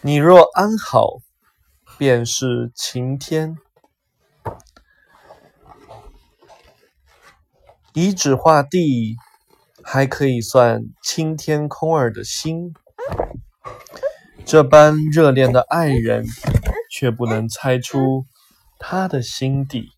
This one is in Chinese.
你若安好便是晴天。以纸画地还可以算青天空儿的心这般热恋的爱人却不能猜出他的心底。